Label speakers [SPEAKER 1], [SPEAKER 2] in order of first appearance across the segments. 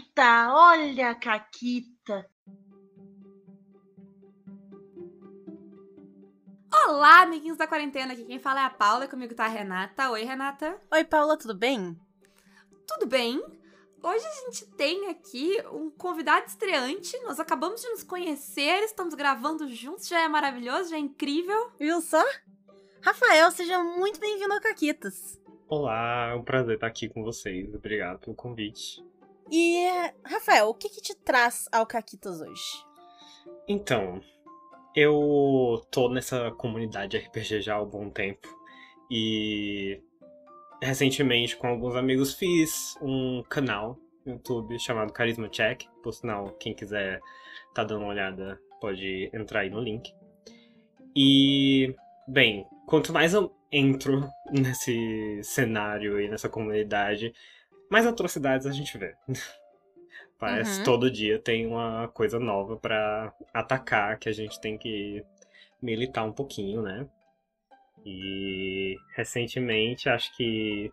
[SPEAKER 1] Caquita, olha a Caquita.
[SPEAKER 2] Olá, amiguinhos da quarentena. Aqui quem fala é a Paula, comigo tá a Renata. Oi, Renata.
[SPEAKER 3] Oi, Paula, tudo bem?
[SPEAKER 2] Tudo bem? Hoje a gente tem aqui um convidado estreante. Nós acabamos de nos conhecer, estamos gravando juntos, já é maravilhoso, já é incrível.
[SPEAKER 3] Viu só? Rafael, seja muito bem-vindo ao Caquitas.
[SPEAKER 4] Olá, é um prazer estar aqui com vocês. Obrigado pelo convite.
[SPEAKER 3] E, Rafael, o que, que te traz ao Caquitas hoje?
[SPEAKER 4] Então, eu tô nessa comunidade RPG já há algum tempo. E recentemente, com alguns amigos, fiz um canal no YouTube chamado Carisma Check. Por sinal, quem quiser tá dando uma olhada, pode entrar aí no link. E, bem, quanto mais eu entro nesse cenário e nessa comunidade, mais atrocidades a gente vê. Parece
[SPEAKER 3] Uhum.
[SPEAKER 4] todo dia tem uma coisa nova pra atacar que a gente tem que militar um pouquinho, né? E recentemente acho que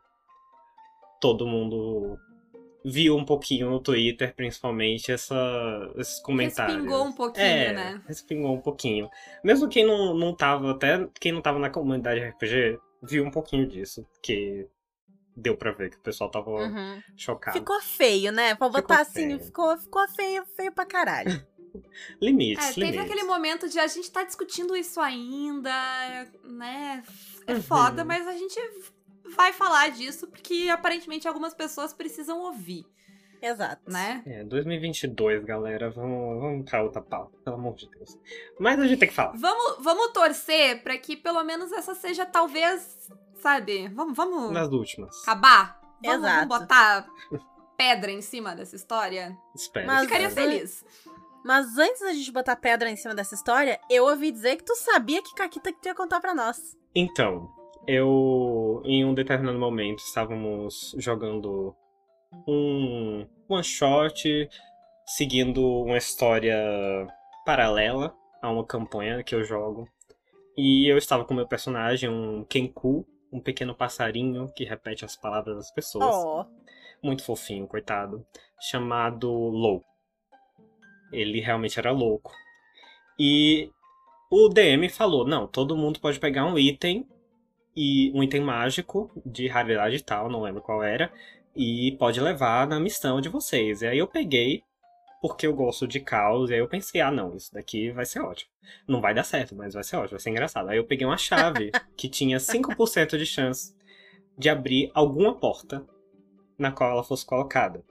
[SPEAKER 4] todo mundo viu um pouquinho no Twitter, principalmente, essa, esses comentários.
[SPEAKER 2] Respingou um pouquinho,
[SPEAKER 4] é,
[SPEAKER 2] né?
[SPEAKER 4] Respingou um pouquinho. Mesmo quem não, não tava, até quem não tava na comunidade RPG, viu um pouquinho disso, porque deu pra ver que o pessoal tava
[SPEAKER 3] Uhum.
[SPEAKER 4] chocado.
[SPEAKER 3] Ficou feio, né? Pra
[SPEAKER 4] Ficou
[SPEAKER 3] botar assim,
[SPEAKER 4] feio.
[SPEAKER 3] ficou, ficou feio, feio pra caralho.
[SPEAKER 4] Limites,
[SPEAKER 2] É, teve
[SPEAKER 4] limites.
[SPEAKER 2] aquele momento de a gente tá discutindo isso ainda, né? É
[SPEAKER 4] Uhum.
[SPEAKER 2] foda, mas a gente vai falar disso porque aparentemente algumas pessoas precisam ouvir,
[SPEAKER 3] Exato.
[SPEAKER 2] né?
[SPEAKER 4] É, 2022, galera, vamos, vamos pra outra pauta, pelo amor de Deus. Mas a gente tem que falar.
[SPEAKER 2] Vamos, vamos torcer pra que pelo menos essa seja talvez, sabe? Vamos, vamos
[SPEAKER 4] Nas últimas.
[SPEAKER 2] acabar. Vamos,
[SPEAKER 3] Exato.
[SPEAKER 2] vamos botar pedra em cima dessa história.
[SPEAKER 4] Espero.
[SPEAKER 3] Mas-
[SPEAKER 2] Ficaria feliz.
[SPEAKER 3] Mas antes da gente botar pedra em cima dessa história, eu ouvi dizer que tu sabia que Caquita que tu ia contar pra nós.
[SPEAKER 4] Então, eu, em um determinado momento, estávamos jogando um one shot, seguindo uma história paralela a uma campanha que eu jogo. E eu estava com meu personagem, um Kenku, um pequeno passarinho que repete as palavras das pessoas.
[SPEAKER 3] Ó.
[SPEAKER 4] muito fofinho, coitado, chamado Lou. Ele realmente era louco. E o DM falou: não, todo mundo pode pegar um item e um item mágico de raridade tal, não lembro qual era, e pode levar na missão de vocês. E aí eu peguei porque eu gosto de caos, e aí eu pensei, ah não, isso daqui vai ser ótimo. Não vai dar certo, mas vai ser ótimo, vai ser engraçado. Aí eu peguei uma chave que tinha 5% de chance de abrir alguma porta na qual ela fosse colocada.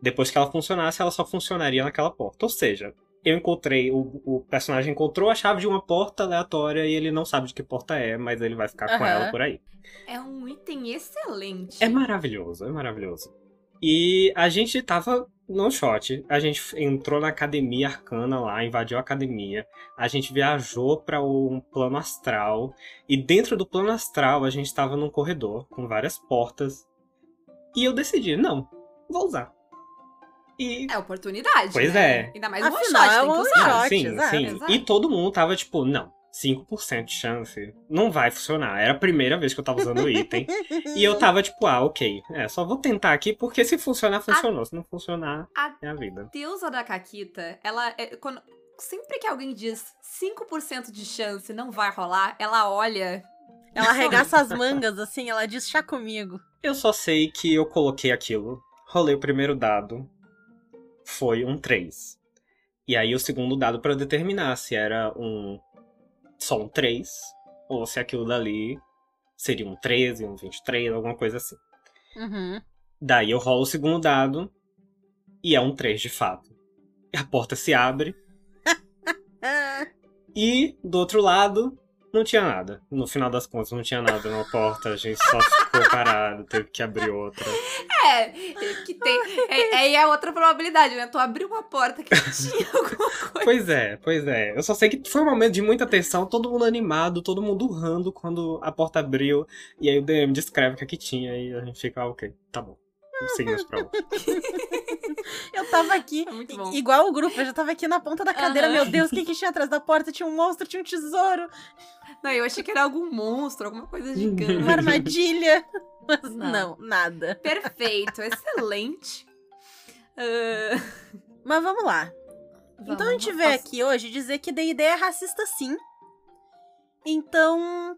[SPEAKER 4] Depois que ela funcionasse, ela só funcionaria naquela porta. Ou seja, eu encontrei, o, o personagem encontrou a chave de uma porta aleatória e ele não sabe de que porta é, mas ele vai ficar com
[SPEAKER 3] Aham.
[SPEAKER 4] ela por aí.
[SPEAKER 2] É um item excelente.
[SPEAKER 4] É maravilhoso, é maravilhoso. E a gente tava no shot. A gente entrou na academia arcana lá, invadiu a academia. A gente viajou para um plano astral. E dentro do plano astral a gente tava num corredor com várias portas. E eu decidi, não, vou usar. E.
[SPEAKER 2] É oportunidade.
[SPEAKER 4] Pois
[SPEAKER 2] né?
[SPEAKER 4] é.
[SPEAKER 2] Ainda mais um
[SPEAKER 3] Afinal,
[SPEAKER 2] shot,
[SPEAKER 3] é
[SPEAKER 2] tem
[SPEAKER 3] um
[SPEAKER 2] que
[SPEAKER 3] one
[SPEAKER 2] usar.
[SPEAKER 3] shot.
[SPEAKER 4] Sim,
[SPEAKER 3] exato,
[SPEAKER 4] sim.
[SPEAKER 2] exato.
[SPEAKER 4] E todo mundo tava tipo, não, 5% de chance. Não vai funcionar. Era a primeira vez que eu tava usando o item. E eu tava tipo, ah, ok. É, só vou tentar aqui, porque se funcionar, funcionou. Se não funcionar,
[SPEAKER 2] A
[SPEAKER 4] é a vida.
[SPEAKER 2] deusa da Caquita, ela. é- quando, sempre que alguém diz 5% de chance não vai rolar, ela olha.
[SPEAKER 3] Ela arregaça as mangas assim, ela diz chá comigo.
[SPEAKER 4] Eu só sei que eu coloquei aquilo, rolei o primeiro dado, foi um 3. E aí o segundo dado pra determinar se era um só um 3 ou se aquilo dali seria um 13, um 23, alguma coisa assim.
[SPEAKER 3] Uhum.
[SPEAKER 4] Daí eu rolo o segundo dado e é um 3 de fato. A porta se abre e do outro lado não tinha nada. No final das contas não tinha nada na porta, a gente só ficou parado, teve que abrir outra.
[SPEAKER 2] É, que tem. É, aí é outra probabilidade, né? Tu abriu uma porta que tinha alguma coisa.
[SPEAKER 4] Pois é, pois é. Eu só sei que foi um momento de muita tensão, todo mundo animado, todo mundo urrando quando a porta abriu. E aí o DM descreve o que, é que tinha e a gente fica, ah, ok, tá bom. Seguimos pra outra.
[SPEAKER 3] eu tava aqui,
[SPEAKER 2] É
[SPEAKER 3] igual o grupo, eu já tava aqui na ponta da cadeira.
[SPEAKER 2] Aham.
[SPEAKER 3] Meu Deus, o que, que tinha atrás da porta? Tinha um monstro, tinha um tesouro,
[SPEAKER 2] Não, eu achei que era algum monstro, alguma coisa gigante.
[SPEAKER 3] uma armadilha. Mas
[SPEAKER 2] Não.
[SPEAKER 3] não, nada.
[SPEAKER 2] Perfeito, excelente. Ah,
[SPEAKER 3] Mas vamos lá. então a gente
[SPEAKER 2] vamos,
[SPEAKER 3] veio
[SPEAKER 2] posso-
[SPEAKER 3] aqui hoje dizer que D&D é racista sim. Então,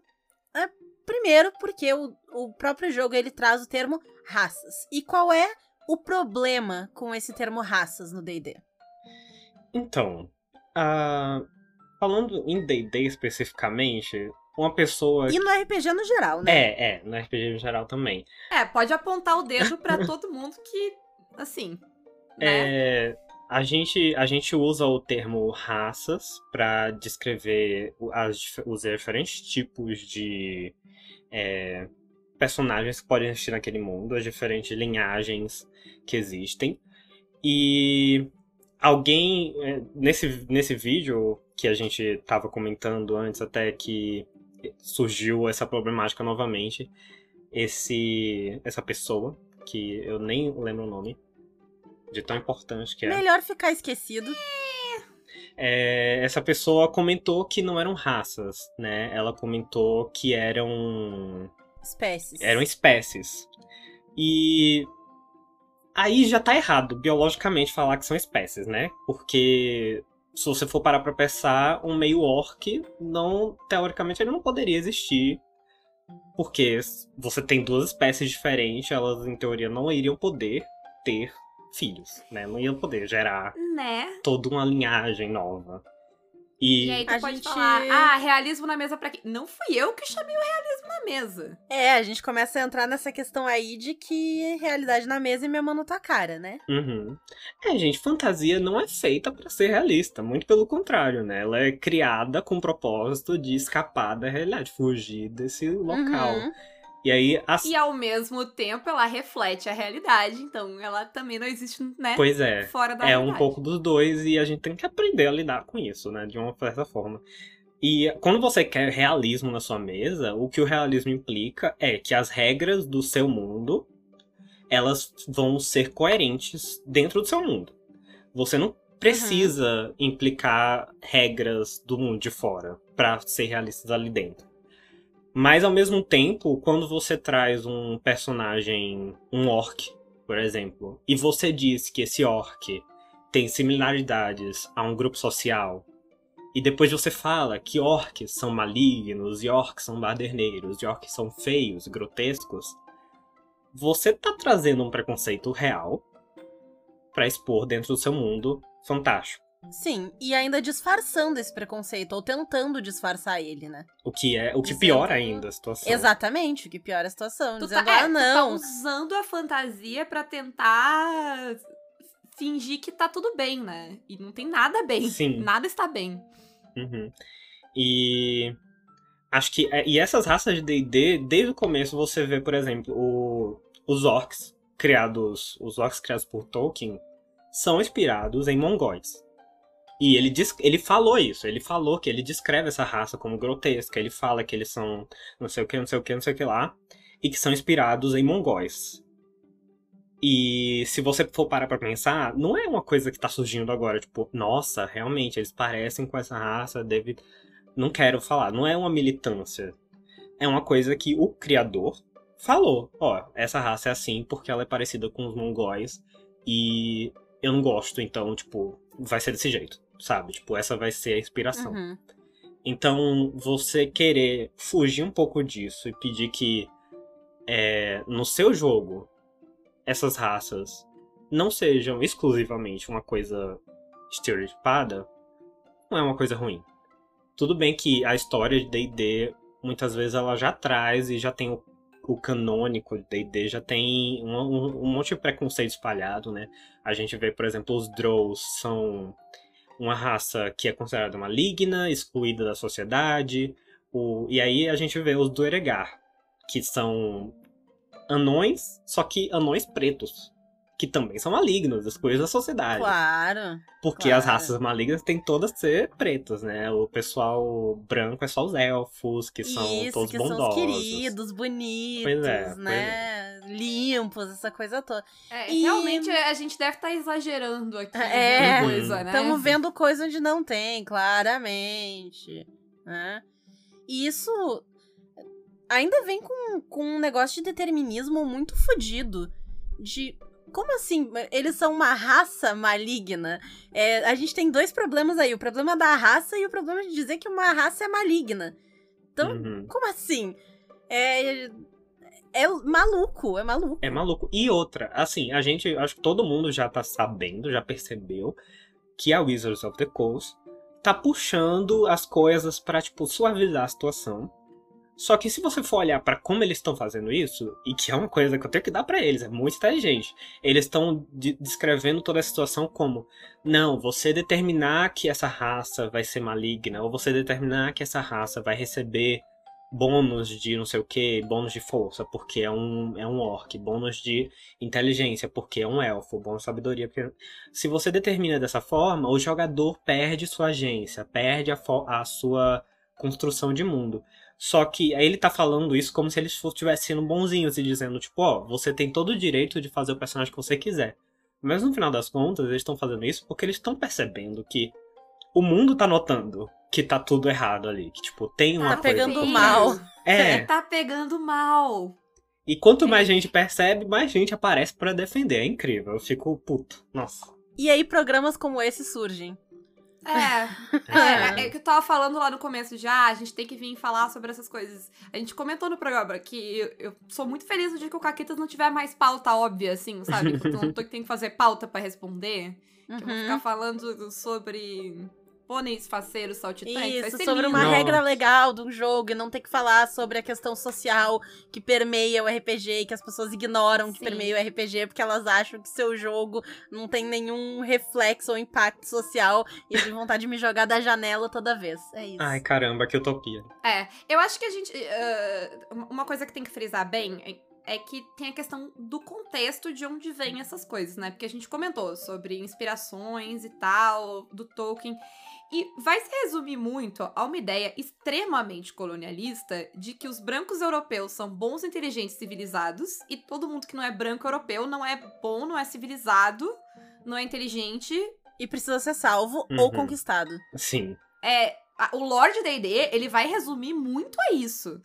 [SPEAKER 3] é, primeiro porque o, o próprio jogo ele traz o termo raças. E qual é o problema com esse termo raças no D&D?
[SPEAKER 4] Então, ah, falando em D&D especificamente, uma pessoa...
[SPEAKER 3] E no RPG no geral, né?
[SPEAKER 4] É, é, no RPG em geral também.
[SPEAKER 2] É, pode apontar o dedo pra todo mundo que, assim, né?
[SPEAKER 4] É, a, gente, a gente usa o termo raças para descrever as os diferentes tipos de é, personagens que podem existir naquele mundo, as diferentes linhagens que existem. E alguém, é, nesse, nesse vídeo que a gente estava comentando antes, até que surgiu essa problemática novamente, esse essa pessoa, que eu nem lembro o nome, de tão importante que é.
[SPEAKER 3] Melhor ficar esquecido.
[SPEAKER 4] É, essa pessoa comentou que não eram raças, né? Ela comentou que eram
[SPEAKER 3] Espécies.
[SPEAKER 4] eram espécies. E aí já tá errado biologicamente falar que são espécies, né? Porque se você for parar pra pensar, um meio orc não teoricamente ele não poderia existir. Porque você tem duas espécies diferentes, elas em teoria não iriam poder ter filhos, né? Não iam poder gerar
[SPEAKER 2] Né?
[SPEAKER 4] toda uma linhagem nova. E,
[SPEAKER 2] E aí tu
[SPEAKER 3] A
[SPEAKER 2] pode
[SPEAKER 3] gente-
[SPEAKER 2] falar, ah, realismo na mesa pra quê? Não fui eu que chamei o realismo na mesa.
[SPEAKER 3] É, a gente começa a entrar nessa questão aí de que realidade na mesa e minha mão na tua cara, né?
[SPEAKER 4] Uhum. É, gente, fantasia não é feita pra ser realista, muito pelo contrário, né? Ela é criada com o propósito de escapar da realidade, fugir desse local.
[SPEAKER 3] Uhum.
[SPEAKER 4] E aí, as...
[SPEAKER 2] E ao mesmo tempo ela reflete a realidade, então ela também não existe, né?
[SPEAKER 4] pois é,
[SPEAKER 2] Fora da
[SPEAKER 4] é um
[SPEAKER 2] realidade.
[SPEAKER 4] pouco dos dois e a gente tem que aprender a lidar com isso, né? De uma certa forma. E quando você quer realismo na sua mesa, o que o realismo implica é que as regras do seu mundo elas vão ser coerentes dentro do seu mundo. Você não precisa implicar regras do mundo de fora pra ser realistas ali dentro. Mas ao mesmo tempo, quando você traz um personagem, um orc, por exemplo, e você diz que esse orc tem similaridades a um grupo social, e depois você fala que orcs são malignos, e orcs são baderneiros, e orcs são feios, grotescos, você tá trazendo um preconceito real pra expor dentro do seu mundo fantástico.
[SPEAKER 3] Sim, e ainda disfarçando esse preconceito, ou tentando disfarçar ele, né?
[SPEAKER 4] O que é o que
[SPEAKER 3] Dizendo-
[SPEAKER 4] piora ainda a situação.
[SPEAKER 3] Exatamente, o que piora a situação.
[SPEAKER 2] Tu
[SPEAKER 3] dizendo,
[SPEAKER 2] tá, é,
[SPEAKER 3] ah,
[SPEAKER 2] tu
[SPEAKER 3] não.
[SPEAKER 2] tá usando a fantasia pra tentar fingir que tá tudo bem, né? E não tem nada bem.
[SPEAKER 4] Sim.
[SPEAKER 2] Nada está bem.
[SPEAKER 4] Uhum. E acho que é, e essas raças de D&D, desde o começo você vê, por exemplo, o- os orcs criados, os orcs criados por Tolkien são inspirados em mongóis. E ele diz, ele falou isso, ele falou que ele descreve essa raça como grotesca, ele fala que eles são não sei o que, não sei o que, não sei o que lá, e que são inspirados em mongóis. E se você for parar pra pensar, não é uma coisa que tá surgindo agora, tipo, nossa, realmente, eles parecem com essa raça, deve. Não quero falar, não é uma militância. É uma coisa que o criador falou. Ó, essa raça é assim porque ela é parecida com os mongóis e eu não gosto, então, tipo, vai ser desse jeito, sabe? Tipo, essa vai ser a inspiração.
[SPEAKER 3] Uhum.
[SPEAKER 4] Então, você querer fugir um pouco disso e pedir que é, no seu jogo essas raças não sejam exclusivamente uma coisa estereotipada, não é uma coisa ruim. Tudo bem que a história de D&D muitas vezes ela já traz e já tem o, o canônico de D&D, já tem um, um- um monte de preconceito espalhado, né? A gente vê, por exemplo, os Drows são uma raça que é considerada maligna, excluída da sociedade. O, e aí a gente vê os Duergar, que são anões, só que anões pretos. Que também são malignos, excluídos da sociedade.
[SPEAKER 3] Claro.
[SPEAKER 4] Porque
[SPEAKER 3] claro.
[SPEAKER 4] as raças malignas têm todas que ser pretas, né? O pessoal branco é só os elfos, que são
[SPEAKER 3] Isso,
[SPEAKER 4] todos
[SPEAKER 3] que
[SPEAKER 4] bondosos.
[SPEAKER 3] são os queridos, bonitos,
[SPEAKER 4] Pois é, pois
[SPEAKER 3] né? Limpos, essa coisa toda.
[SPEAKER 2] É,
[SPEAKER 3] E-
[SPEAKER 2] Realmente a gente deve estar exagerando aqui.
[SPEAKER 3] É,
[SPEAKER 2] coisa, né?
[SPEAKER 3] Estamos vendo coisa onde não tem, claramente. Né? E isso ainda vem com, com um negócio de determinismo muito fodido. De Como assim? Eles são uma raça maligna? É, a gente tem dois problemas aí: o problema da raça e o problema de dizer que uma raça é maligna. Então,
[SPEAKER 4] Uhum.
[SPEAKER 3] como assim? É. É maluco, é maluco.
[SPEAKER 4] É maluco. E outra, assim, a gente, acho que todo mundo já tá sabendo, já percebeu que a Wizards of the Coast tá puxando as coisas pra, tipo, suavizar a situação. Só que se você for olhar pra como eles estão fazendo isso, e que é uma coisa que eu tenho que dar pra eles, é muito inteligente. Eles estão de- descrevendo toda a situação como: não, você determinar que essa raça vai ser maligna, ou você determinar que essa raça vai receber bônus de não sei o que, bônus de força, porque é um, é um orc, bônus de inteligência, porque é um elfo, bônus de sabedoria, porque... Se você determina dessa forma, o jogador perde sua agência, perde a, a sua construção de mundo. Só que aí ele tá falando isso como se eles estivessem sendo bonzinhos e dizendo, tipo, ó, você tem todo o direito de fazer o personagem que você quiser. Mas no final das contas, eles estão fazendo isso porque eles estão percebendo que o mundo tá notando que tá tudo errado ali. Que, tipo, tem uma
[SPEAKER 3] Tá
[SPEAKER 4] coisa
[SPEAKER 3] pegando
[SPEAKER 4] acontecendo.
[SPEAKER 3] mal.
[SPEAKER 4] É.
[SPEAKER 2] Tá pegando mal.
[SPEAKER 4] E quanto mais gente percebe, mais gente aparece pra defender. É incrível. Eu fico puto. Nossa.
[SPEAKER 3] E aí, programas como esse surgem.
[SPEAKER 2] É, é, é que eu tava falando lá no começo já, a gente tem que vir falar sobre essas coisas. A gente comentou no programa que eu, eu sou muito feliz no dia que o Caquetas não tiver mais pauta óbvia, assim, sabe? Que eu não tô, tem que fazer pauta pra responder. Que eu vou
[SPEAKER 3] Uhum.
[SPEAKER 2] ficar falando sobre pôneis faceiros saltitantes.
[SPEAKER 3] Isso,
[SPEAKER 2] ser
[SPEAKER 3] sobre
[SPEAKER 2] lindo.
[SPEAKER 3] uma
[SPEAKER 4] Nossa.
[SPEAKER 3] regra legal de um jogo e não ter que falar sobre a questão social que permeia o RPG e que as pessoas ignoram que
[SPEAKER 2] Sim.
[SPEAKER 3] permeia o RPG porque elas acham que seu jogo não tem nenhum reflexo ou impacto social e eu tenho vontade de me jogar da janela toda vez. É isso.
[SPEAKER 4] Ai, caramba, que utopia.
[SPEAKER 2] É, eu acho que a gente. eh, uma coisa que tem que frisar bem é, é que tem a questão do contexto de onde vem essas coisas, né? Porque a gente comentou sobre inspirações e tal, do Tolkien. E vai se resumir muito a uma ideia extremamente colonialista de que os brancos europeus são bons, inteligentes, civilizados, e todo mundo que não é branco europeu não é bom, não é civilizado, não é inteligente.
[SPEAKER 3] E precisa ser salvo
[SPEAKER 4] Uhum.
[SPEAKER 3] ou conquistado.
[SPEAKER 4] Sim.
[SPEAKER 2] É, a- o Lord D&D, ele vai resumir muito a isso,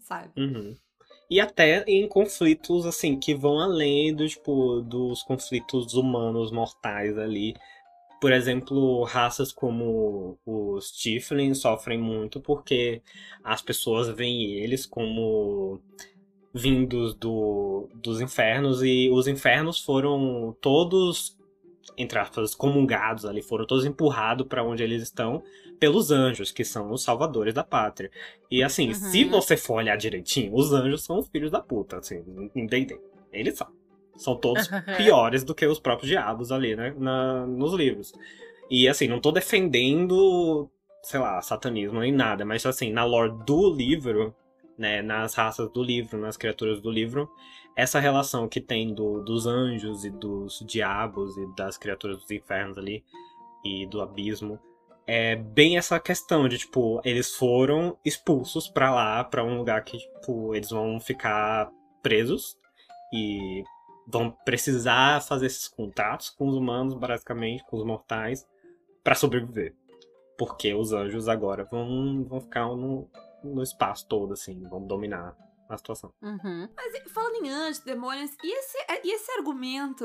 [SPEAKER 2] sabe?
[SPEAKER 4] Uhum. E até em conflitos, assim, que vão além do, tipo, dos conflitos humanos mortais ali. Por exemplo, raças como os Tiflins sofrem muito porque as pessoas veem eles como vindos do, dos infernos e os infernos foram todos, entre aspas, comungados ali, foram todos empurrados para onde eles estão pelos anjos, que são os salvadores da pátria. E assim,
[SPEAKER 3] Uhum.
[SPEAKER 4] se você for olhar direitinho, os anjos são os filhos da puta, assim, em D&D. Eles são. São todos piores do que os próprios diabos ali, né, na, nos livros. E assim, não tô defendendo, sei lá, satanismo nem nada, mas assim, na lore do livro, né, nas raças do livro, nas criaturas do livro, essa relação que tem do, dos anjos e dos diabos e das criaturas dos infernos ali e do abismo é bem essa questão de tipo eles foram expulsos pra lá pra um lugar que tipo eles vão ficar presos e vão precisar fazer esses contatos com os humanos basicamente com os mortais pra sobreviver porque os anjos agora vão, vão ficar no, no espaço todo assim vão dominar a situação
[SPEAKER 3] Uhum.
[SPEAKER 2] Mas falando em anjos, demônios, e esse, e esse argumento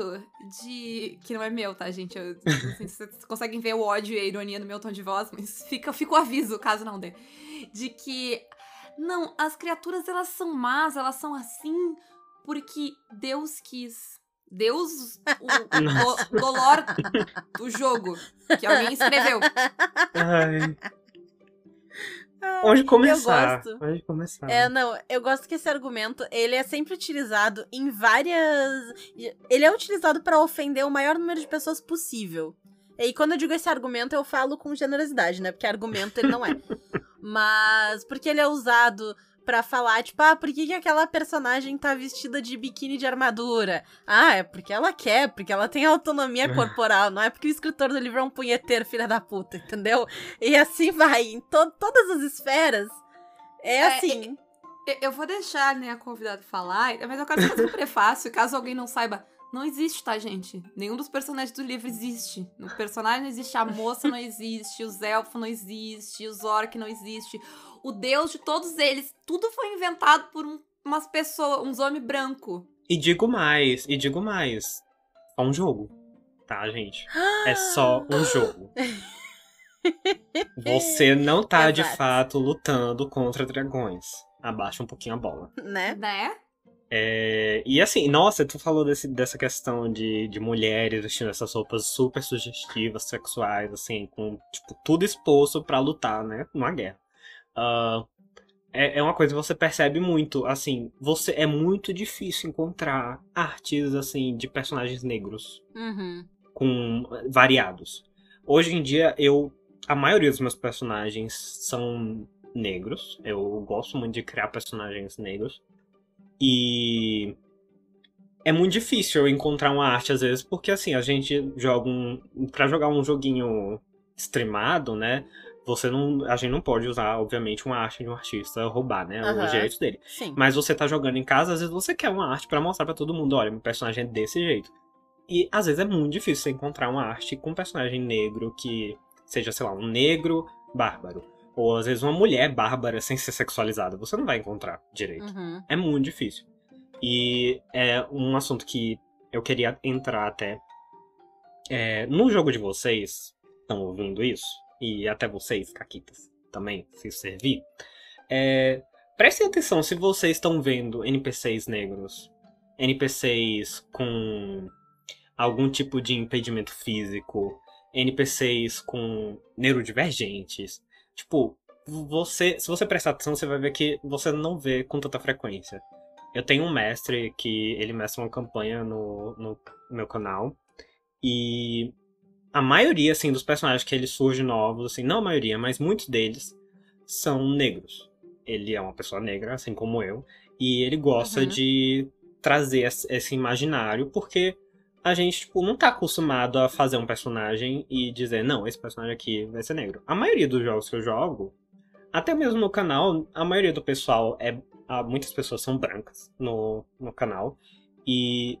[SPEAKER 2] de. Que não é meu, tá, gente? Eu, assim, vocês conseguem ver o ódio e a ironia no meu tom de voz, mas fica, fica o aviso, caso não dê. De que. Não, as criaturas elas são más, elas são assim porque Deus quis. Deus, o, o, do lore do jogo, que alguém escreveu.
[SPEAKER 4] Ai. Onde começar? Onde começar?
[SPEAKER 3] É, não, eu gosto que esse argumento, ele é sempre utilizado em várias... Ele é utilizado pra ofender o maior número de pessoas possível. E quando eu digo esse argumento, eu falo com generosidade, né? Porque argumento ele não é. Mas porque ele é usado pra falar, tipo, ah, por que, que aquela personagem tá vestida de biquíni de armadura? Ah, é porque ela quer, porque ela tem autonomia corporal, não é porque o escritor do livro é um punheteiro, filha da puta, entendeu? E assim vai, em to todas as esferas. É
[SPEAKER 2] É,
[SPEAKER 3] assim.
[SPEAKER 2] Eu- Eu vou deixar, né, a convidada falar, mas eu quero fazer um prefácio, caso alguém não saiba. Não existe, tá, gente? Nenhum dos personagens do livro existe. No personagem não existe, a moça não existe, os elfos não existe, os orc não existe. O deus de todos eles, tudo foi inventado por um- umas pessoas, uns homens brancos.
[SPEAKER 4] E digo mais, e digo mais. só um jogo, tá, gente? É só um jogo. Você não tá de fato lutando contra dragões. Abaixa um pouquinho a bola.
[SPEAKER 3] Né?
[SPEAKER 2] Né?
[SPEAKER 4] É, e assim, nossa, tu falou desse, dessa questão de, de mulheres vestindo essas roupas super sugestivas, sexuais, assim, com tipo, tudo exposto pra lutar, né? Numa guerra. Ah, é, é uma coisa que você percebe muito, assim, você é muito difícil encontrar artes assim de personagens negros
[SPEAKER 3] Uhum.
[SPEAKER 4] com variados. Hoje em dia, eu. A maioria dos meus personagens são negros. Eu gosto muito de criar personagens negros. E. É muito difícil eu encontrar uma arte, às vezes, porque assim, a gente joga um. Pra jogar um joguinho streamado, né? Você não. A gente não pode usar, obviamente, uma arte de um artista roubar, né?
[SPEAKER 3] Aham.
[SPEAKER 4] Os direitos dele.
[SPEAKER 3] Sim.
[SPEAKER 4] Mas você tá jogando em casa, às vezes você quer uma arte pra mostrar pra todo mundo, olha, meu personagem é desse jeito. E às vezes é muito difícil você encontrar uma arte com um personagem negro que seja, sei lá, um negro bárbaro. Ou às vezes uma mulher bárbara sem ser sexualizada. Você não vai encontrar direito.
[SPEAKER 3] Uhum.
[SPEAKER 4] É muito difícil. E é um assunto que eu queria entrar até. É, no jogo de vocês, estão ouvindo isso? E até vocês, Caquitas, também, se servir. É, prestem atenção se vocês estão vendo NPCs negros, NPCs com algum tipo de impedimento físico, NPCs com neurodivergentes. Tipo, você, se você prestar atenção, você vai ver que você não vê com tanta frequência. Eu tenho um mestre que ele mestra uma campanha no, no meu canal. E a maioria, assim, dos personagens que ele surge novos, assim, não a maioria, mas muitos deles são negros. Ele é uma pessoa negra, assim como eu. E ele gosta
[SPEAKER 3] Uhum.
[SPEAKER 4] de trazer esse imaginário, porque a gente, tipo, não tá acostumado a fazer um personagem e dizer, não, esse personagem aqui vai ser negro. A maioria dos jogos que eu jogo, até mesmo no canal, a maioria do pessoal é. Muitas pessoas são brancas no, no canal. E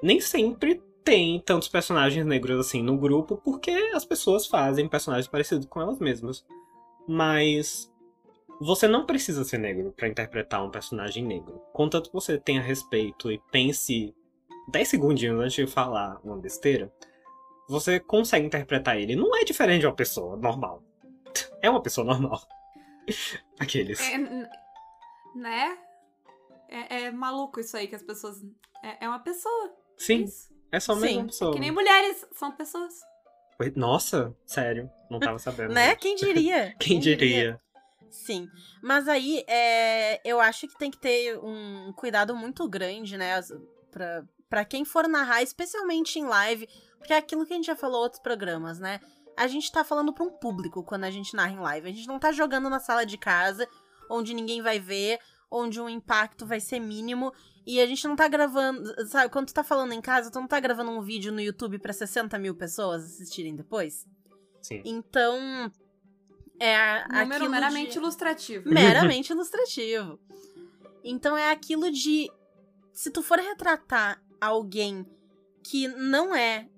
[SPEAKER 4] nem sempre tem tantos personagens negros assim no grupo, porque as pessoas fazem personagens parecidos com elas mesmas. Mas você não precisa ser negro pra interpretar um personagem negro. Contanto que você tenha respeito e pense 10 segundinhos antes de falar uma besteira, você consegue interpretar ele. Não é diferente de uma pessoa normal. É uma pessoa normal. Aqueles.
[SPEAKER 2] É, né? É, é maluco isso aí que as pessoas. É, é uma pessoa. é
[SPEAKER 4] Sim,
[SPEAKER 2] isso.
[SPEAKER 4] É só mesmo
[SPEAKER 3] Sim,
[SPEAKER 4] uma pessoa.
[SPEAKER 2] Que nem mulheres, são pessoas.
[SPEAKER 4] Nossa, sério. Não tava sabendo.
[SPEAKER 3] Né? Quem diria?
[SPEAKER 4] Quem diria?
[SPEAKER 3] Sim. Mas aí, é, eu acho que tem que ter um cuidado muito grande, né? Pra, pra quem for narrar, especialmente em live. Porque é aquilo que a gente já falou em outros programas, né? A gente tá falando pra um público quando a gente narra em live. A gente não tá jogando na sala de casa, onde ninguém vai ver, onde o impacto vai ser mínimo. E a gente não tá gravando. Sabe, quando tu tá falando em casa, tu não tá gravando um vídeo no YouTube pra 60 mil pessoas assistirem depois.
[SPEAKER 4] Sim.
[SPEAKER 3] Então. É
[SPEAKER 2] Número
[SPEAKER 3] aquilo
[SPEAKER 2] meramente
[SPEAKER 3] de...
[SPEAKER 2] ilustrativo.
[SPEAKER 3] meramente ilustrativo. Então é aquilo de se tu for retratar alguém que não é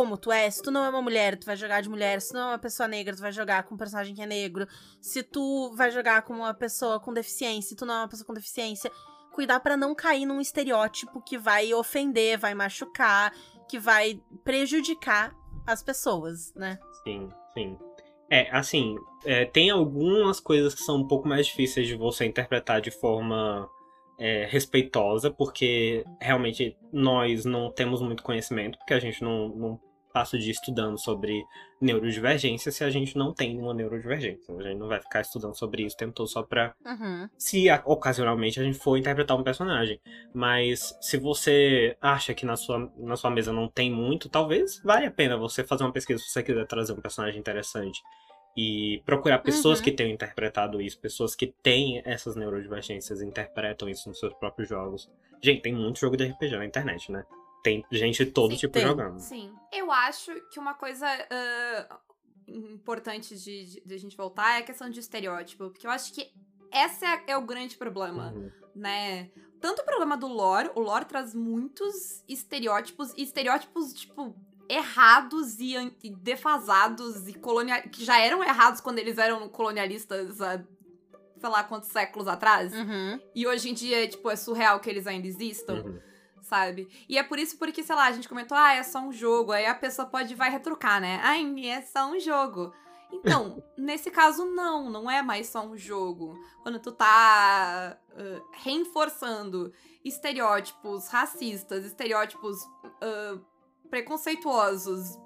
[SPEAKER 3] como tu é, se tu não é uma mulher, tu vai jogar de mulher, se não é uma pessoa negra, tu vai jogar com um personagem que é negro, se tu vai jogar com uma pessoa com deficiência, se tu não é uma pessoa com deficiência, cuidar pra não cair num estereótipo que vai ofender, vai machucar, que vai prejudicar as pessoas, né?
[SPEAKER 4] Sim, sim. É, assim, é, tem algumas coisas que são um pouco mais difíceis de você interpretar de forma é, respeitosa, porque realmente nós não temos muito conhecimento, porque a gente não, não passa o dia estudando sobre neurodivergência se a gente não tem uma neurodivergência. A gente não vai ficar estudando sobre isso o tempo todo só pra
[SPEAKER 3] Uhum.
[SPEAKER 4] se ocasionalmente a gente for interpretar um personagem. Mas se você acha que na sua, na sua mesa não tem muito, talvez vale a pena você fazer uma pesquisa se você quiser trazer um personagem interessante. E procurar pessoas
[SPEAKER 3] Uhum.
[SPEAKER 4] que tenham interpretado isso, pessoas que têm essas neurodivergências e interpretam isso nos seus próprios jogos. Gente, tem muito jogo de RPG na internet, né? Tem gente de todo
[SPEAKER 3] Sim,
[SPEAKER 4] tipo
[SPEAKER 3] tem.
[SPEAKER 4] jogando.
[SPEAKER 2] Sim. Eu acho que uma coisa ah, importante de, de, de a gente voltar é a questão de estereótipo. Porque eu acho que esse é, é o grande problema,
[SPEAKER 4] Uhum.
[SPEAKER 2] né? Tanto o problema do lore, o lore traz muitos estereótipos, e estereótipos, tipo, errados e, e defasados e colonial que já eram errados quando eles eram colonialistas há, sei lá quantos séculos atrás.
[SPEAKER 3] Uhum.
[SPEAKER 2] E hoje em dia, tipo, é surreal que eles ainda existam.
[SPEAKER 4] Uhum.
[SPEAKER 2] Sabe? E é por isso porque, sei lá, a gente comentou, ah, é só um jogo. Aí a pessoa pode vai retrucar, né? Ai, é só um jogo. Então, nesse caso, não, não é mais só um jogo. Quando tu tá uh, reforçando estereótipos racistas, estereótipos uh, preconceituosos,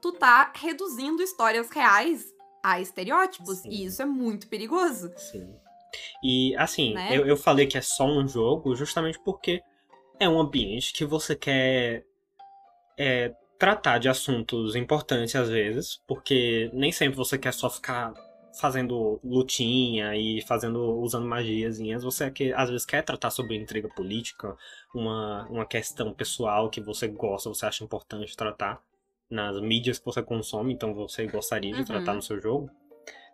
[SPEAKER 2] tu tá reduzindo histórias reais a estereótipos.
[SPEAKER 4] Sim.
[SPEAKER 2] E isso é muito perigoso.
[SPEAKER 4] Sim. E assim,
[SPEAKER 2] Né?
[SPEAKER 4] eu, eu falei que é só um jogo justamente porque é um ambiente que você quer é, tratar de assuntos importantes às vezes, porque nem sempre você quer só ficar fazendo lutinha e fazendo usando magiazinhas, você que, às vezes quer tratar sobre intriga política, uma, uma questão pessoal que você gosta, você acha importante tratar nas mídias que você consome, então você gostaria de
[SPEAKER 3] Uhum.
[SPEAKER 4] tratar no seu jogo.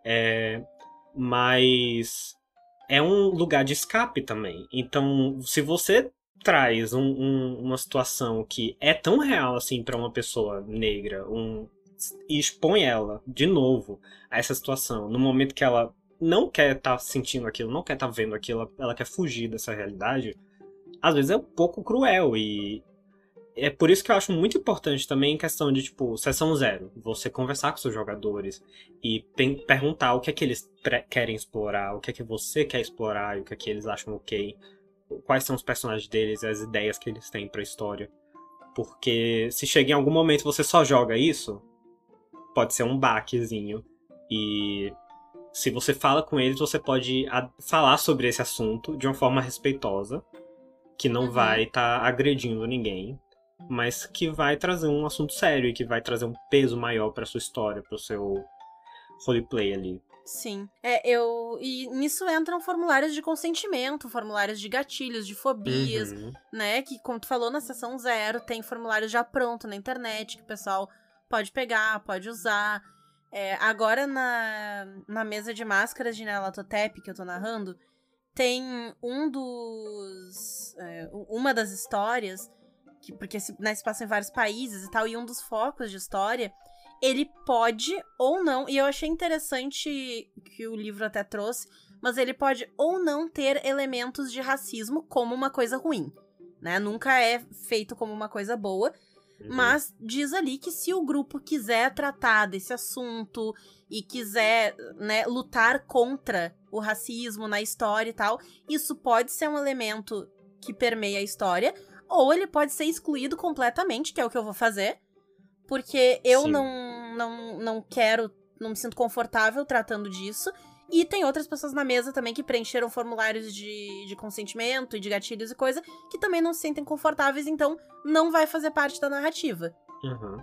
[SPEAKER 4] É, mas é um lugar de escape também. Então, se você traz um- um- uma situação que é tão real assim pra uma pessoa negra, um, e expõe ela de novo a essa situação, no momento que ela não quer estar sentindo aquilo, não quer estar vendo aquilo, ela- ela quer fugir dessa realidade, às vezes é um pouco cruel e é por isso que eu acho muito importante também em questão de, tipo, sessão zero. Você conversar com seus jogadores e perguntar o que é que eles querem explorar, o que é que você quer explorar e o que é que eles acham ok. Quais são os personagens deles e as ideias que eles têm pra história. Porque se chega em algum momento você só joga isso, pode ser um baquezinho. E se você fala com eles, você pode a- falar sobre esse assunto de uma forma respeitosa, que não
[SPEAKER 3] Uhum.
[SPEAKER 4] vai estar agredindo ninguém, mas que vai trazer um assunto sério e que vai trazer um peso maior pra sua história, pro seu roleplay ali.
[SPEAKER 3] Sim. É, eu. E nisso entram formulários de consentimento, formulários de gatilhos, de fobias,
[SPEAKER 4] Uhum.
[SPEAKER 3] né? Que, como tu falou, na sessão zero tem formulário já pronto na internet que o pessoal pode pegar, pode usar. É, agora na, na mesa de máscaras de Nelatotep que eu tô narrando, tem um dos. é, uma das histórias, que, porque se, né, se passa em vários países e tal, e um dos focos de história, ele pode ou não, e eu achei interessante que o livro até trouxe, mas ele pode ou não ter elementos de racismo como uma coisa ruim. Né? Nunca é feito como uma coisa boa,
[SPEAKER 4] Uhum.
[SPEAKER 3] mas diz ali que se o grupo quiser tratar desse assunto e quiser né, lutar contra o racismo na história e tal, isso pode ser um elemento que permeia a história, ou ele pode ser excluído completamente, que é o que eu vou fazer, porque eu
[SPEAKER 4] Sim.
[SPEAKER 3] não, não, não quero, não me sinto confortável tratando disso. E tem outras pessoas na mesa também que preencheram formulários de, de consentimento e de gatilhos e coisa, que também não se sentem confortáveis, então não vai fazer parte da narrativa.
[SPEAKER 4] Uhum.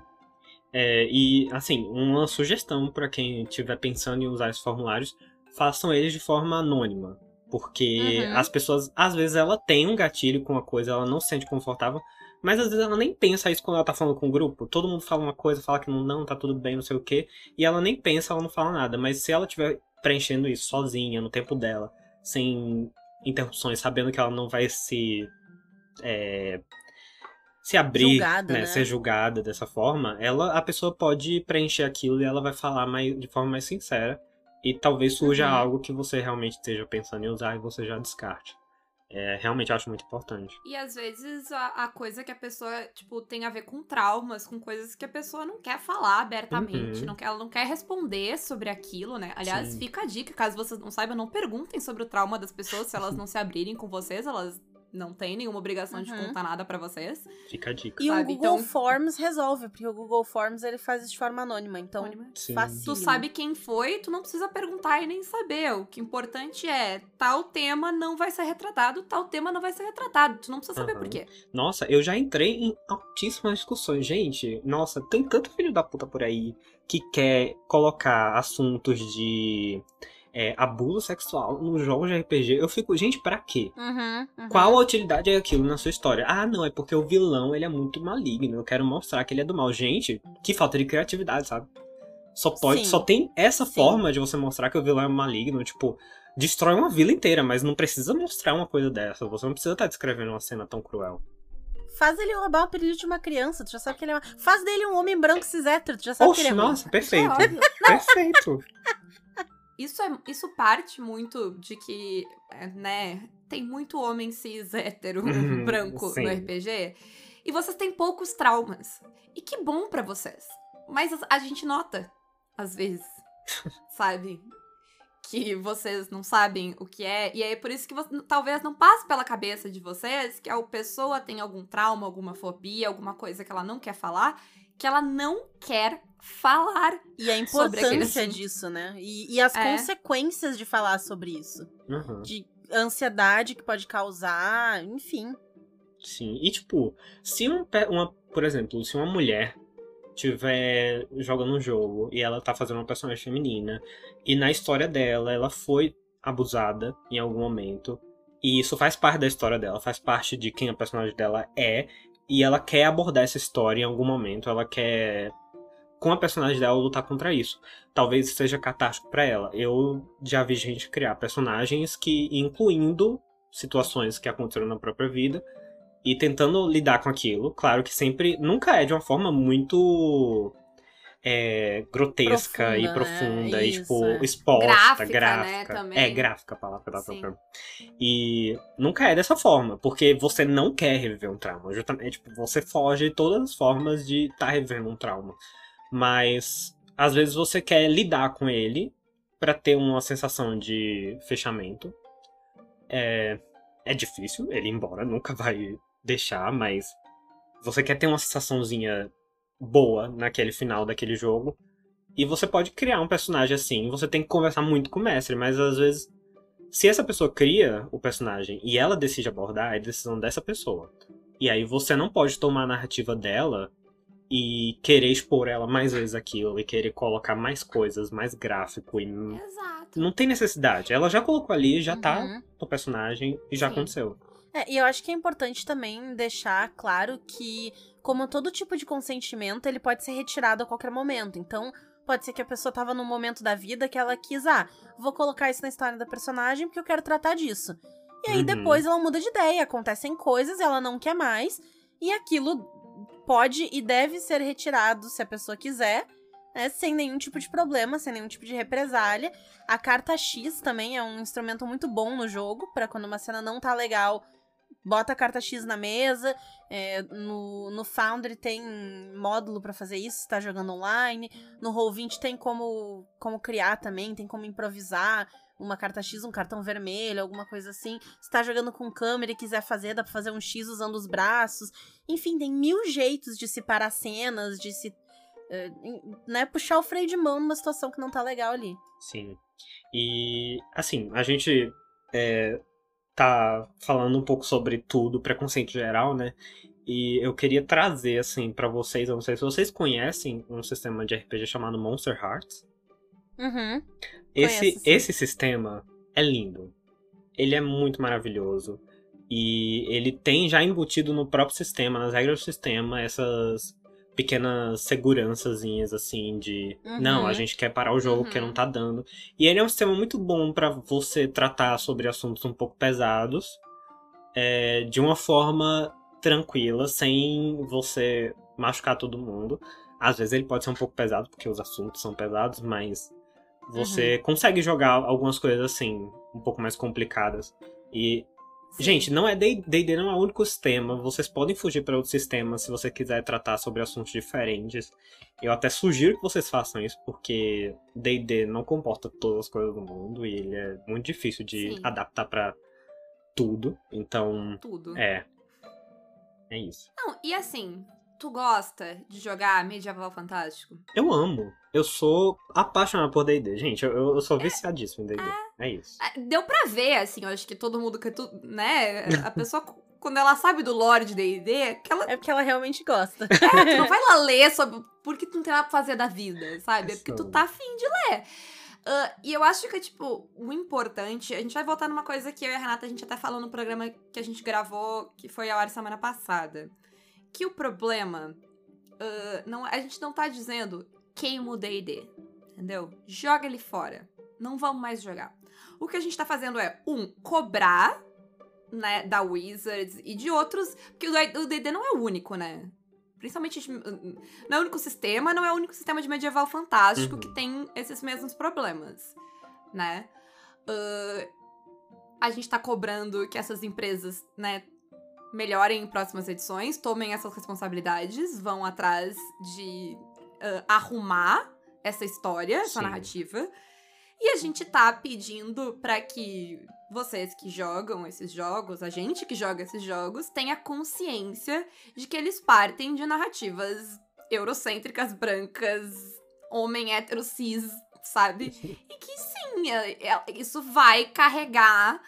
[SPEAKER 4] É, e, assim, uma sugestão pra quem estiver pensando em usar esses formulários, façam eles de forma anônima. Porque
[SPEAKER 3] Uhum.
[SPEAKER 4] as pessoas, às vezes, ela tem um gatilho com uma coisa, ela não se sente confortável, mas às vezes ela nem pensa isso quando ela tá falando com o grupo. Todo mundo fala uma coisa, fala que não, não, tá tudo bem, não sei o quê, e ela nem pensa, ela não fala nada. Mas se ela estiver preenchendo isso sozinha, no tempo dela, sem interrupções, sabendo que ela não vai se. é, se abrir,
[SPEAKER 3] Julgada, né?
[SPEAKER 4] ser julgada dessa forma, ela, a pessoa pode preencher aquilo e ela vai falar mais, de forma mais sincera. E talvez surja
[SPEAKER 3] Uhum.
[SPEAKER 4] algo que você realmente esteja pensando em usar e você já descarte. É, realmente eu acho muito importante.
[SPEAKER 2] E às vezes a, a coisa que a pessoa, tipo, tem a ver com traumas, com coisas que a pessoa não quer falar abertamente,
[SPEAKER 4] Uhum.
[SPEAKER 2] não quer, ela não quer responder sobre aquilo, né? Aliás,
[SPEAKER 4] Sim.
[SPEAKER 2] fica a dica, caso vocês não saibam, não perguntem sobre o trauma das pessoas, se elas não se abrirem com vocês, elas não têm nenhuma obrigação de
[SPEAKER 3] Uhum.
[SPEAKER 2] contar nada pra vocês.
[SPEAKER 4] Fica a dica.
[SPEAKER 3] E o
[SPEAKER 2] Sabe,
[SPEAKER 3] Google
[SPEAKER 2] então-
[SPEAKER 3] Forms resolve, porque o Google Forms ele faz isso de forma anônima, então fácil.
[SPEAKER 2] Tu sabe quem foi, tu não precisa perguntar e nem saber. O que é importante é, tal tema não vai ser retratado, tal tema não vai ser retratado. Tu não precisa saber
[SPEAKER 4] Aham.
[SPEAKER 2] por quê.
[SPEAKER 4] Nossa, eu já entrei em altíssimas discussões. Gente, nossa, tem tanto filho da puta por aí que quer colocar assuntos de é, abuso sexual nos jogos de RPG. Eu fico, gente, pra quê?
[SPEAKER 3] Uhum, uhum.
[SPEAKER 4] Qual a utilidade é aquilo na sua história? Ah, não, é porque o vilão ele é muito maligno. Eu quero mostrar que ele é do mal. Gente, que falta de criatividade, sabe? Só pode,
[SPEAKER 3] Sim.
[SPEAKER 4] só tem essa
[SPEAKER 3] Sim.
[SPEAKER 4] forma de você mostrar que o vilão é maligno, tipo, destrói uma vila inteira, mas não precisa mostrar uma coisa dessa. Você não precisa estar descrevendo uma cena tão cruel.
[SPEAKER 3] Faz ele roubar o apelido de uma criança, tu já sabe que ele é uma... Faz dele um homem branco cis hétero, tu já sabe que
[SPEAKER 4] Oxe,
[SPEAKER 3] ele é
[SPEAKER 4] nossa, perfeito. Perfeito.
[SPEAKER 2] Isso, é, isso parte muito de que, é, né, tem muito homem cis hétero
[SPEAKER 4] Uhum,
[SPEAKER 2] branco
[SPEAKER 4] sim.
[SPEAKER 2] no RPG. E vocês têm poucos traumas. E que bom pra vocês. Mas a- a gente nota, às vezes, sabe? Que vocês não sabem o que é. E é por isso que você, talvez não passe pela cabeça de vocês que a pessoa tem algum trauma, alguma fobia, alguma coisa que ela não quer falar, que ela não quer falar.
[SPEAKER 3] E a importância disso, né? E, e as
[SPEAKER 2] É.
[SPEAKER 3] consequências de falar sobre isso.
[SPEAKER 4] Uhum.
[SPEAKER 3] De ansiedade que pode causar, enfim.
[SPEAKER 4] Sim. E tipo, se um, uma, por exemplo, se uma mulher tiver jogando um jogo e ela tá fazendo uma personagem feminina e na história dela ela foi abusada em algum momento e isso faz parte da história dela, faz parte de quem a personagem dela é e ela quer abordar essa história em algum momento, ela quer com a personagem dela lutar contra isso. Talvez seja catástrofe pra ela. Eu já vi gente criar personagens que incluindo situações que aconteceram na própria vida e tentando lidar com aquilo. Claro que sempre. Nunca é de uma forma muito. É, grotesca e
[SPEAKER 3] Profunda, né?
[SPEAKER 4] profunda e,
[SPEAKER 3] Isso,
[SPEAKER 4] tipo,
[SPEAKER 3] é.
[SPEAKER 4] exposta,
[SPEAKER 2] Gráfica,
[SPEAKER 4] gráfica.
[SPEAKER 2] né.
[SPEAKER 4] É, gráfica a palavra
[SPEAKER 2] Sim.
[SPEAKER 4] procurando. E nunca é dessa forma, porque você não quer reviver um trauma. Justamente, tipo, você foge de todas as formas de estar revivendo um trauma. Mas, às vezes, você quer lidar com ele pra ter uma sensação de fechamento. É, é difícil ele ir embora, nunca vai deixar, mas você quer ter uma sensaçãozinha boa naquele final daquele jogo. E você pode criar um personagem assim, você tem que conversar muito com o mestre, mas às vezes, se essa pessoa cria o personagem e ela decide abordar, é decisão dessa pessoa. E aí você não pode tomar a narrativa dela e querer expor ela mais vezes aquilo, e querer colocar mais coisas, mais gráfico, e
[SPEAKER 2] Exato.
[SPEAKER 4] não tem necessidade. Ela já colocou ali, já tá
[SPEAKER 3] Uhum.
[SPEAKER 4] no personagem e já
[SPEAKER 2] Sim.
[SPEAKER 4] aconteceu.
[SPEAKER 3] É, e eu acho que é importante também deixar claro que, como todo tipo de consentimento, ele pode ser retirado a qualquer momento. Então, pode ser que a pessoa tava num momento da vida que ela quis, ah, vou colocar isso na história da personagem porque eu quero tratar disso. E aí
[SPEAKER 4] Uhum.
[SPEAKER 3] depois ela muda de ideia, acontecem coisas, ela não quer mais, e aquilo pode e deve ser retirado se a pessoa quiser. né, sem nenhum tipo de problema, sem nenhum tipo de represália. A carta X também é um instrumento muito bom no jogo, pra quando uma cena não tá legal, bota a carta X na mesa. É, no, no Foundry tem módulo pra fazer isso, se tá jogando online. No Roll20 tem como, como criar também, tem como improvisar uma carta X, um cartão vermelho, alguma coisa assim. Se tá jogando com câmera e quiser fazer, dá pra fazer um X usando os braços. Enfim, tem mil jeitos de se parar cenas, de se. eh, né, puxar o freio de mão numa situação que não tá legal ali.
[SPEAKER 4] Sim. E, assim, a gente é, tá falando um pouco sobre tudo, preconceito geral, né? E eu queria trazer, assim, pra vocês, eu não sei se vocês conhecem um sistema de RPG chamado Monster Hearts.
[SPEAKER 3] Uhum.
[SPEAKER 4] Esse,
[SPEAKER 3] Conheço,
[SPEAKER 4] esse sistema é lindo. Ele é muito maravilhoso. E ele tem já embutido no próprio sistema, nas regras do sistema, essas pequenas segurançazinhas assim de
[SPEAKER 3] Uhum.
[SPEAKER 4] não, a gente quer parar o jogo
[SPEAKER 2] Uhum.
[SPEAKER 4] porque não tá dando. E ele é um sistema muito bom pra você tratar sobre assuntos um pouco pesados é, de uma forma tranquila, sem você machucar todo mundo. Às vezes ele pode ser um pouco pesado, porque os assuntos são pesados, mas você consegue jogar algumas coisas assim, um pouco mais complicadas. E,
[SPEAKER 2] Sim.
[SPEAKER 4] gente, não é D&D não é o único sistema. Vocês podem fugir para outros sistemas se você quiser tratar sobre assuntos diferentes. Eu até sugiro que vocês façam isso, porque D&D não comporta todas as coisas do mundo e ele é muito difícil de
[SPEAKER 2] Sim.
[SPEAKER 4] adaptar pra tudo. Então,
[SPEAKER 2] Tudo.
[SPEAKER 4] é. É isso.
[SPEAKER 2] Não, e assim, tu gosta de jogar medieval fantástico?
[SPEAKER 4] Eu amo. Eu sou apaixonado por D&D. Gente, eu, eu sou viciadíssimo em D&D. É isso.
[SPEAKER 2] Ah, Deu pra ver, assim, eu acho que todo mundo que tu, né, a pessoa quando ela sabe do lore de D&D, que ela
[SPEAKER 3] É porque ela realmente gosta.
[SPEAKER 2] tu não vai lá ler sobre por que tu não tem nada pra fazer da vida, sabe? É porque tu tá afim de ler. Ah, e eu acho que, tipo, o importante. A gente vai voltar numa coisa que eu e a Renata a gente até falou no programa que a gente gravou, que foi a hora semana passada. Que o problema. ah, não, a gente não tá dizendo queima o DD. Entendeu? Joga ele fora. Não vamos mais jogar. O que a gente tá fazendo é, um, cobrar, né, da Wizards e de outros. Porque o DD não é o único, né? Principalmente. de- Não é o único sistema, não é o único sistema de medieval fantástico
[SPEAKER 4] Uhum.
[SPEAKER 2] que tem esses mesmos problemas, né? Ah, a gente tá cobrando que essas empresas, né, melhorem em próximas edições, tomem essas responsabilidades, vão atrás de uh, arrumar essa história, essa
[SPEAKER 4] Sim.
[SPEAKER 2] narrativa. E a gente tá pedindo pra que vocês que jogam esses jogos, a gente que joga esses jogos, tenha consciência de que eles partem de narrativas eurocêntricas, brancas, homem hétero cis, sabe? E que sim, é- é- isso vai carregar.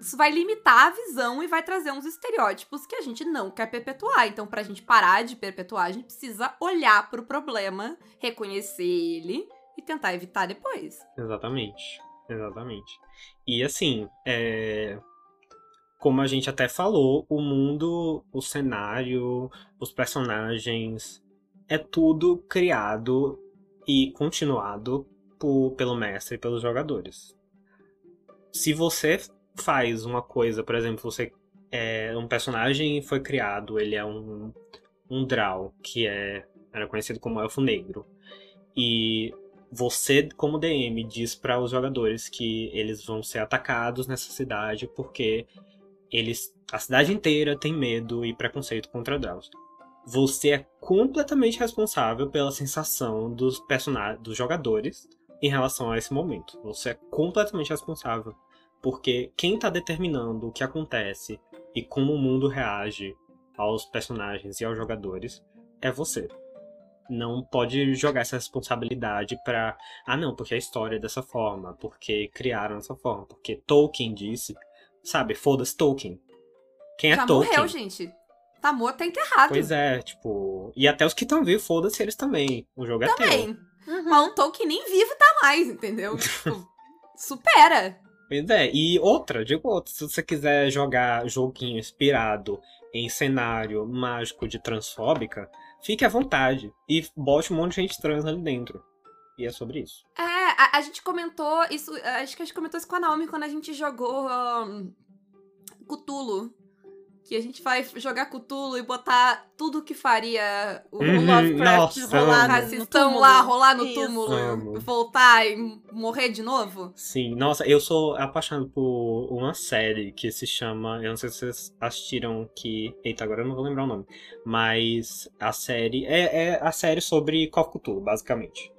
[SPEAKER 2] Isso vai limitar a visão e vai trazer uns estereótipos que a gente não quer perpetuar. Então, pra gente parar de perpetuar, a gente precisa olhar pro problema, reconhecer ele e tentar evitar depois.
[SPEAKER 4] Exatamente. Exatamente. E assim, é... como a gente até falou, o mundo, o cenário, os personagens, é tudo criado e continuado por, pelo mestre e pelos jogadores. Se você faz uma coisa, por exemplo, você é um personagem foi criado, ele é um um Drow, que é era conhecido como elfo negro. E você, como DM, diz para os jogadores que eles vão ser atacados nessa cidade porque eles, a cidade inteira tem medo e preconceito contra Drows. Você é completamente responsável pela sensação dos personagens, dos jogadores em relação a esse momento. Você é completamente responsável porque quem tá determinando o que acontece e como o mundo reage aos personagens e aos jogadores é você não pode jogar essa responsabilidade pra. Ah, não, porque a história é dessa forma, porque criaram dessa forma, porque Tolkien disse. Sabe, foda-se Tolkien. Quem é
[SPEAKER 2] Já
[SPEAKER 4] Tolkien?
[SPEAKER 2] morreu, gente. Tá morto, tá enterrado.
[SPEAKER 4] Pois é, tipo. E até os que estão vivos, foda-se eles também. O jogo é teu.
[SPEAKER 2] Também.
[SPEAKER 3] Uhum.
[SPEAKER 2] Mas o Tolkien nem vivo tá mais, entendeu? Tipo, supera.
[SPEAKER 4] Pois é, e outra, digo outra, se você quiser jogar joguinho inspirado em cenário mágico de transfóbica, fique à vontade. E bote um monte de gente trans ali dentro. E é sobre isso.
[SPEAKER 2] É, a, a gente comentou isso, acho que a gente comentou isso com a Naomi quando a gente jogou um. Que a gente vai jogar Cthulhu e botar tudo que faria o
[SPEAKER 4] Uhum,
[SPEAKER 3] Lovecraft
[SPEAKER 4] nossa,
[SPEAKER 3] rolar
[SPEAKER 2] racistão
[SPEAKER 3] túmulo.
[SPEAKER 2] lá, rolar no
[SPEAKER 3] Isso.
[SPEAKER 2] túmulo,
[SPEAKER 4] Amo.
[SPEAKER 2] voltar e morrer de novo.
[SPEAKER 4] Sim, nossa, eu sou apaixonado por uma série que se chama. Eu não sei se vocês assistiram que. Eita, agora eu não vou lembrar o nome. Mas a série. É, é a série sobre Cthulhu, basicamente.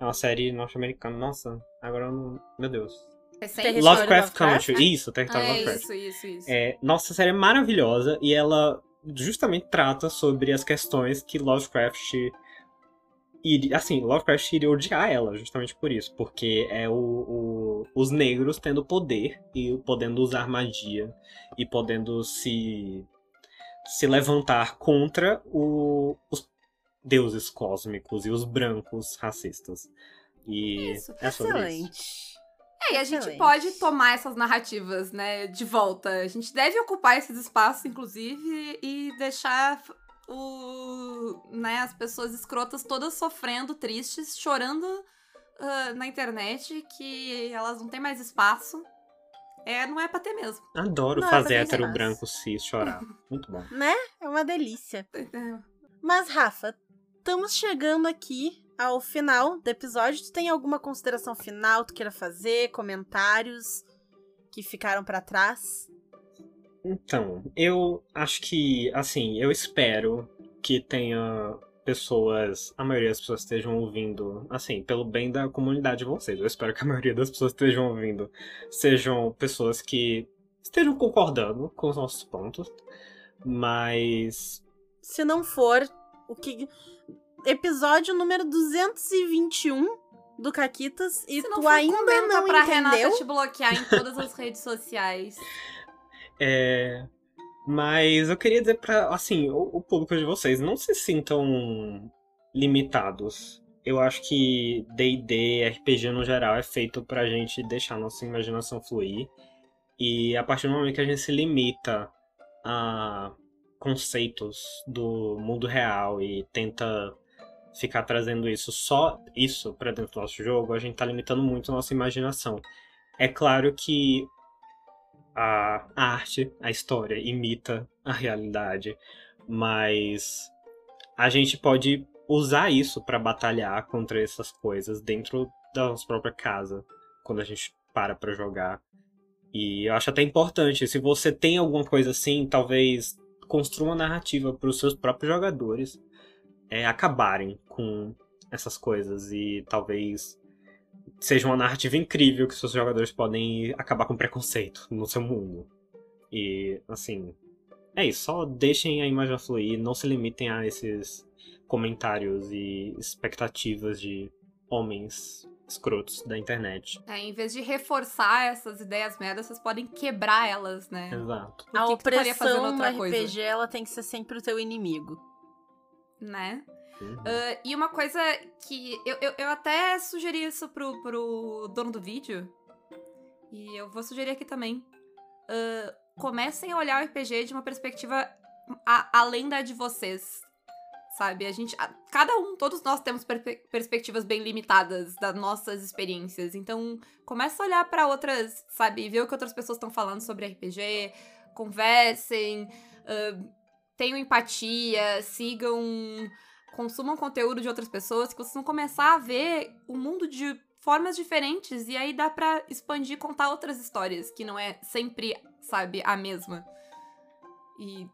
[SPEAKER 4] É uma série norte-americana. Nossa, agora eu não. Meu Deus.
[SPEAKER 2] Recente.
[SPEAKER 4] Lovecraft
[SPEAKER 3] Lovecraft?
[SPEAKER 4] Country. Isso, Território
[SPEAKER 2] É
[SPEAKER 4] Lovecraft.
[SPEAKER 2] isso, isso, isso.
[SPEAKER 4] É, nossa, a série é maravilhosa e ela justamente trata sobre as questões que Lovecraft. iria- Assim, Lovecraft iria odiar ela, justamente por isso. Porque é o, o- os negros tendo poder e podendo usar magia e podendo se. se levantar contra o- os deuses cósmicos e os brancos racistas. E
[SPEAKER 2] Isso,
[SPEAKER 4] é sobre isso.
[SPEAKER 2] É, e a gente pode tomar essas narrativas, né, de volta. A gente deve ocupar esses espaços, inclusive, e deixar o, né, as pessoas escrotas todas sofrendo, tristes, chorando ah, na internet que elas não têm mais espaço. É, não é pra ter mesmo.
[SPEAKER 4] Adoro
[SPEAKER 3] Não, é
[SPEAKER 4] fazer
[SPEAKER 3] ter
[SPEAKER 4] hétero
[SPEAKER 3] espaço.
[SPEAKER 4] branco cis chorar. Muito bom.
[SPEAKER 3] Né? É uma delícia. Mas, Rafa, estamos chegando aqui ao final do episódio. Tu tem alguma consideração final que tu queira fazer? Comentários que ficaram pra trás?
[SPEAKER 4] Então, eu acho que, assim, eu espero que tenha pessoas, a maioria das pessoas estejam ouvindo, assim, pelo bem da comunidade de vocês. Eu espero que a maioria das pessoas estejam ouvindo sejam pessoas que estejam concordando com os nossos pontos, mas
[SPEAKER 3] Se não for, o que. Episódio número 221 do Caquitas e tu ainda não
[SPEAKER 2] pra
[SPEAKER 3] entendeu?
[SPEAKER 2] Renata te bloquear em todas as redes sociais.
[SPEAKER 4] É. Mas eu queria dizer pra, assim, o, o público de vocês, não se sintam limitados. Eu acho que D&D, RPG no geral, é feito pra gente deixar nossa imaginação fluir. E a partir do momento que a gente se limita a conceitos do mundo real e tenta ficar trazendo isso só isso pra dentro do nosso jogo, a gente tá limitando muito a nossa imaginação. É claro que a arte, a história imita a realidade, mas a gente pode usar isso pra batalhar contra essas coisas dentro da nossa própria casa, quando a gente para pra jogar. E eu acho até importante, se você tem alguma coisa assim, talvez construa uma narrativa para os seus próprios jogadores é, acabarem com essas coisas e talvez seja uma narrativa incrível que seus jogadores podem acabar com preconceito no seu mundo. E, assim, é isso. Só deixem a imagem fluir, não se limitem a esses comentários e expectativas de homens escrotos da internet.
[SPEAKER 2] É, em vez de reforçar essas ideias merdas, vocês podem quebrar elas, né?
[SPEAKER 4] Exato.
[SPEAKER 2] Por
[SPEAKER 3] a
[SPEAKER 2] que que fazendo
[SPEAKER 3] opressão no
[SPEAKER 2] outra
[SPEAKER 3] RPG,
[SPEAKER 2] coisa?
[SPEAKER 3] ela tem que ser sempre o teu inimigo.
[SPEAKER 2] Né?
[SPEAKER 4] Uhum.
[SPEAKER 2] Ah, e uma coisa que eu, eu, eu até sugeri isso pro, pro dono do vídeo, e eu vou sugerir aqui também. Ah, comecem a olhar o RPG de uma perspectiva a- além da de vocês. Sabe? A gente. a- cada um, todos nós temos perpe- perspectivas bem limitadas das nossas experiências. Então, começa a olhar pra outras, sabe? Ver o que outras pessoas estão falando sobre RPG, conversem, ah, tenham empatia, sigam consumam conteúdo de outras pessoas, que vocês vão começar a ver o mundo de formas diferentes e aí dá pra expandir e contar outras histórias, que não é sempre, sabe, a mesma. E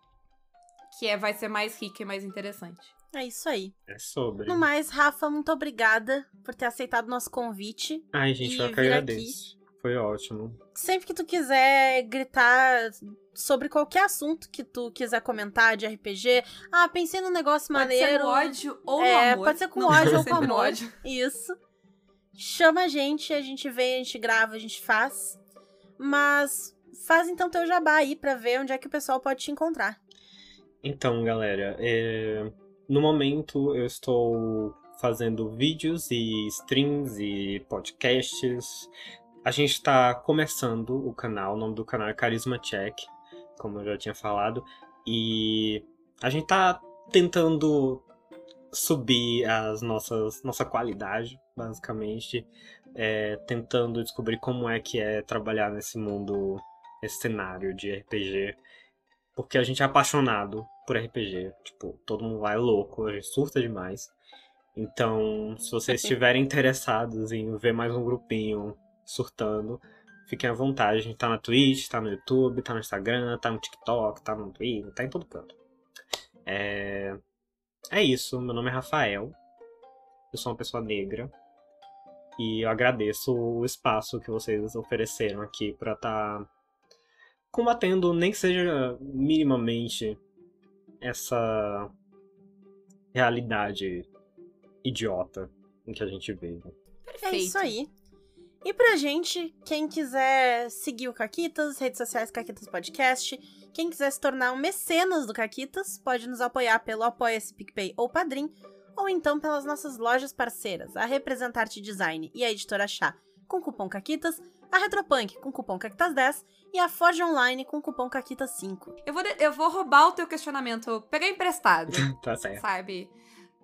[SPEAKER 2] que é, vai ser mais rica e mais interessante.
[SPEAKER 3] É isso aí.
[SPEAKER 4] É sobre.
[SPEAKER 3] No mais, Rafa, muito obrigada por ter aceitado o nosso convite.
[SPEAKER 4] Ai, gente, eu que agradeço. Foi ótimo.
[SPEAKER 3] Sempre que tu quiser gritar sobre qualquer assunto que tu quiser comentar de RPG, ah, pensei num negócio
[SPEAKER 2] Pode ser
[SPEAKER 3] maneiro.
[SPEAKER 2] no ódio ou
[SPEAKER 3] É,
[SPEAKER 2] no amor.
[SPEAKER 3] pode ser com
[SPEAKER 2] Não,
[SPEAKER 3] ódio ou com amor.
[SPEAKER 2] ódio.
[SPEAKER 3] Isso. Chama a gente, a gente vem, a gente grava, a gente faz. Mas faz então teu jabá aí pra ver onde é que o pessoal pode te encontrar.
[SPEAKER 4] Então, galera, é, no momento eu estou fazendo vídeos e streams e podcasts. A gente está começando o canal, o nome do canal é Carisma Check, como eu já tinha falado, e a gente tá tentando subir as nossas nossa qualidade, basicamente, é, tentando descobrir como é que é trabalhar nesse mundo, nesse cenário de RPG. Porque a gente é apaixonado por RPG. Tipo, todo mundo lá é louco, a gente surta demais. Então, se vocês estiverem interessados em ver mais um grupinho surtando, fiquem à vontade. A gente tá na Twitch, tá no YouTube, tá no Instagram, tá no TikTok, tá no Twitter, tá em todo canto. É, é isso, meu nome é Rafael. Eu sou uma pessoa negra. E eu agradeço o espaço que vocês ofereceram aqui pra estar combatendo, nem que seja minimamente, essa realidade idiota em que a gente vive.
[SPEAKER 2] Perfeito.
[SPEAKER 3] É isso aí. E pra gente, quem quiser seguir o Caquitas, redes sociais Caquitas Podcast, quem quiser se tornar um mecenas do Caquitas, pode nos apoiar pelo Apoia-se PicPay ou Padrim, ou então pelas nossas lojas parceiras, a Representarte Design e a Editora Chá, com cupom Caquitas, a Retropunk com cupom Caquitas10 e a Forge Online com cupom Caquitas5.
[SPEAKER 2] Eu vou, eu vou roubar o teu questionamento, pegar emprestado.
[SPEAKER 4] tá certo.
[SPEAKER 2] sabe?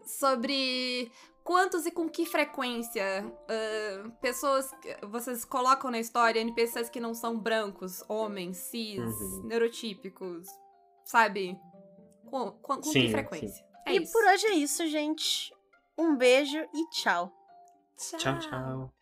[SPEAKER 2] Sobre quantos e com que frequência ah, pessoas que vocês colocam na história NPCs que não são brancos, homens, cis,
[SPEAKER 4] Uhum.
[SPEAKER 2] neurotípicos, sabe? Com, com- com
[SPEAKER 4] Sim,
[SPEAKER 2] que frequência? É
[SPEAKER 3] e
[SPEAKER 2] isso.
[SPEAKER 3] por hoje é isso, gente. Um beijo e tchau.
[SPEAKER 4] Tchau, tchau.